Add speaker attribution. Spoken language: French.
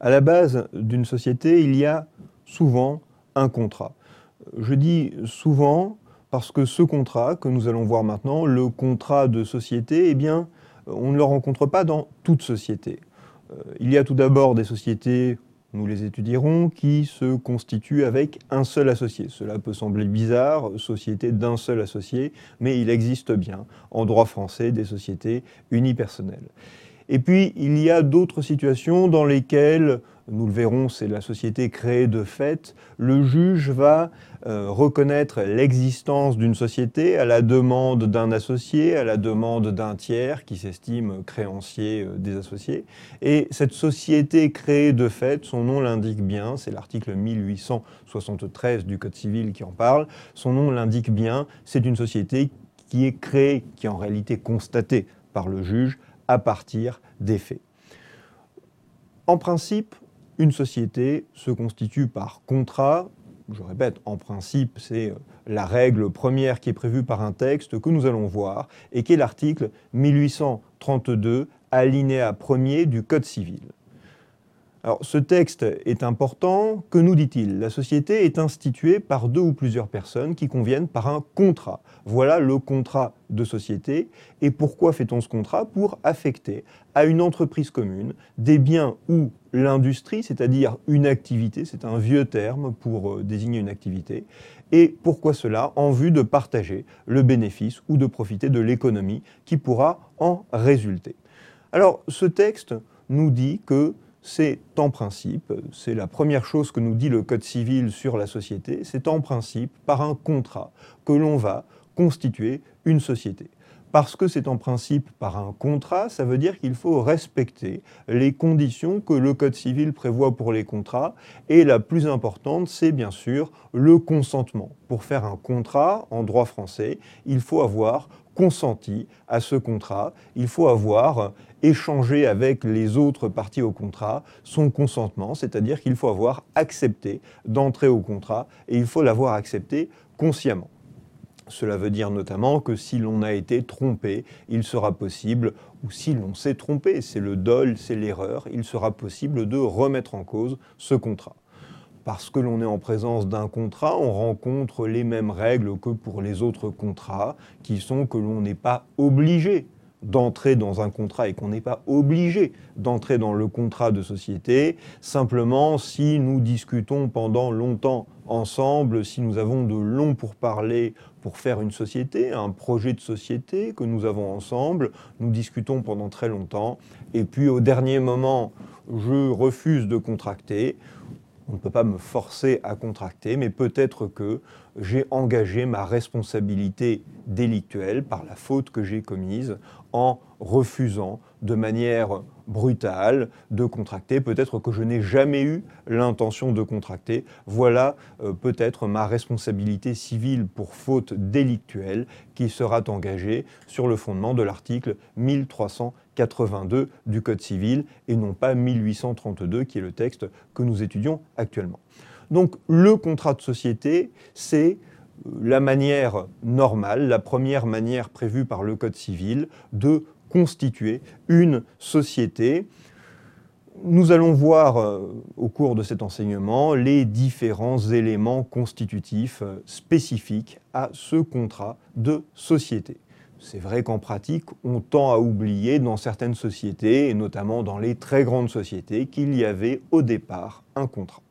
Speaker 1: À la base d'une société, il y a souvent un contrat. Je dis souvent parce que ce contrat que nous allons voir maintenant, le contrat de société, eh bien, on ne le rencontre pas dans toute société. Euh, il y a tout d'abord des sociétés, nous les étudierons, qui se constituent avec un seul associé. Cela peut sembler bizarre, société d'un seul associé, mais il existe bien en droit français des sociétés unipersonnelles. Et puis, il y a d'autres situations dans lesquelles, nous le verrons, c'est la société créée de fait, le juge va euh, reconnaître l'existence d'une société à la demande d'un associé, à la demande d'un tiers qui s'estime créancier euh, des associés. Et cette société créée de fait, son nom l'indique bien, c'est l'article 1873 du Code civil qui en parle, son nom l'indique bien, c'est une société qui est créée, qui est en réalité constatée par le juge à partir des faits. En principe, une société se constitue par contrat. Je répète, en principe, c'est la règle première qui est prévue par un texte que nous allons voir et qui est l'article 1832, alinéa 1er du Code civil. Alors, ce texte est important. Que nous dit-il? La société est instituée par deux ou plusieurs personnes qui conviennent par un contrat. Voilà le contrat de société. Et pourquoi fait-on ce contrat? Pour affecter à une entreprise commune des biens ou l'industrie, c'est-à-dire une activité, c'est un vieux terme pour euh, désigner une activité. Et pourquoi cela? En vue de partager le bénéfice ou de profiter de l'économie qui pourra en résulter. Alors, ce texte nous dit que c'est en principe, c'est la première chose que nous dit le Code civil sur la société, c'est en principe par un contrat que l'on va constituer une société. Parce que c'est en principe par un contrat, ça veut dire qu'il faut respecter les conditions que le Code civil prévoit pour les contrats. Et la plus importante, c'est bien sûr le consentement. Pour faire un contrat en droit français, il faut avoir consenti à ce contrat, il faut avoir échangé avec les autres parties au contrat son consentement, c'est-à-dire qu'il faut avoir accepté d'entrer au contrat et il faut l'avoir accepté consciemment. Cela veut dire notamment que si l'on a été trompé, il sera possible, ou si l'on s'est trompé, c'est le dol, c'est l'erreur, il sera possible de remettre en cause ce contrat. Parce que l'on est en présence d'un contrat, on rencontre les mêmes règles que pour les autres contrats, qui sont que l'on n'est pas obligé d'entrer dans un contrat et qu'on n'est pas obligé d'entrer dans le contrat de société. Simplement, si nous discutons pendant longtemps ensemble, si nous avons de longs pourparlers pour faire une société, un projet de société que nous avons ensemble, nous discutons pendant très longtemps, et puis au dernier moment, je refuse de contracter, on ne peut pas me forcer à contracter, mais peut-être que j'ai engagé ma responsabilité délictuelle par la faute que j'ai commise en refusant de manière brutale de contracter. Peut-être que je n'ai jamais eu l'intention de contracter. Voilà euh, peut-être ma responsabilité civile pour faute délictuelle qui sera engagée sur le fondement de l'article 1382 du Code civil et non pas 1832 qui est le texte que nous étudions actuellement. Donc le contrat de société, c'est euh, la manière normale, la première manière prévue par le Code civil de constituer une société. Nous allons voir euh, au cours de cet enseignement les différents éléments constitutifs euh, spécifiques à ce contrat de société. C'est vrai qu'en pratique, on tend à oublier dans certaines sociétés, et notamment dans les très grandes sociétés, qu'il y avait au départ un contrat.